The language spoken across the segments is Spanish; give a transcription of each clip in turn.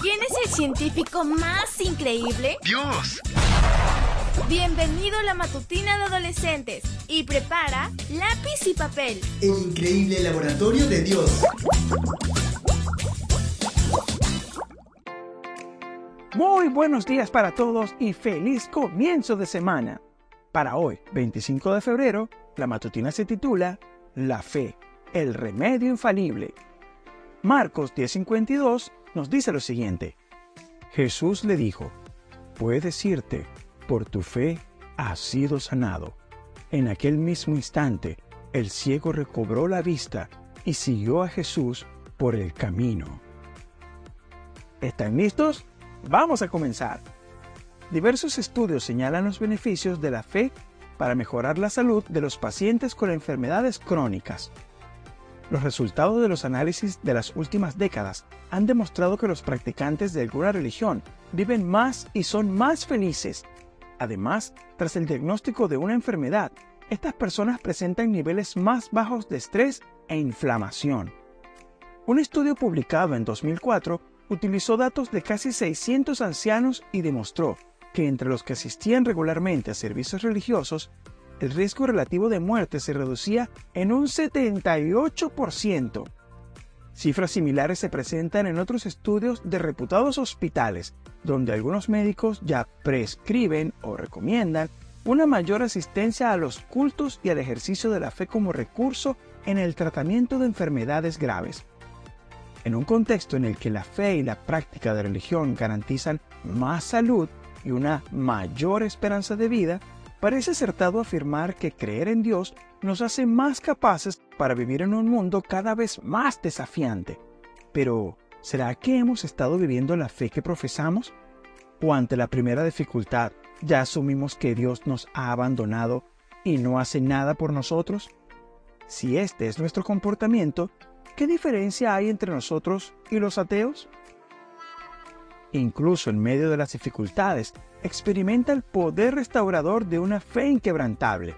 ¿Quién es el científico más increíble? Dios. Bienvenido a la matutina de adolescentes y prepara lápiz y papel. El increíble laboratorio de Dios. Muy buenos días para todos y feliz comienzo de semana. Para hoy, 25 de febrero, la matutina se titula La fe, el remedio infalible. Marcos 10:52 nos dice lo siguiente. Jesús le dijo, puedes irte, por tu fe has sido sanado. En aquel mismo instante, el ciego recobró la vista y siguió a Jesús por el camino. ¿Están listos? Vamos a comenzar. Diversos estudios señalan los beneficios de la fe para mejorar la salud de los pacientes con enfermedades crónicas. Los resultados de los análisis de las últimas décadas han demostrado que los practicantes de alguna religión viven más y son más felices. Además, tras el diagnóstico de una enfermedad, estas personas presentan niveles más bajos de estrés e inflamación. Un estudio publicado en 2004 utilizó datos de casi 600 ancianos y demostró que entre los que asistían regularmente a servicios religiosos, el riesgo relativo de muerte se reducía en un 78%. Cifras similares se presentan en otros estudios de reputados hospitales, donde algunos médicos ya prescriben o recomiendan una mayor asistencia a los cultos y al ejercicio de la fe como recurso en el tratamiento de enfermedades graves. En un contexto en el que la fe y la práctica de religión garantizan más salud y una mayor esperanza de vida, parece acertado afirmar que creer en Dios nos hace más capaces para vivir en un mundo cada vez más desafiante. Pero, ¿será que hemos estado viviendo la fe que profesamos? ¿O ante la primera dificultad ya asumimos que Dios nos ha abandonado y no hace nada por nosotros? Si este es nuestro comportamiento, ¿qué diferencia hay entre nosotros y los ateos? Incluso en medio de las dificultades, experimenta el poder restaurador de una fe inquebrantable.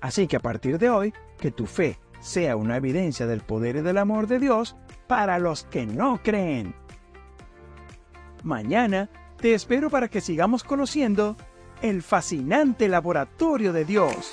Así que a partir de hoy, que tu fe sea una evidencia del poder y del amor de Dios para los que no creen. Mañana te espero para que sigamos conociendo el fascinante laboratorio de Dios.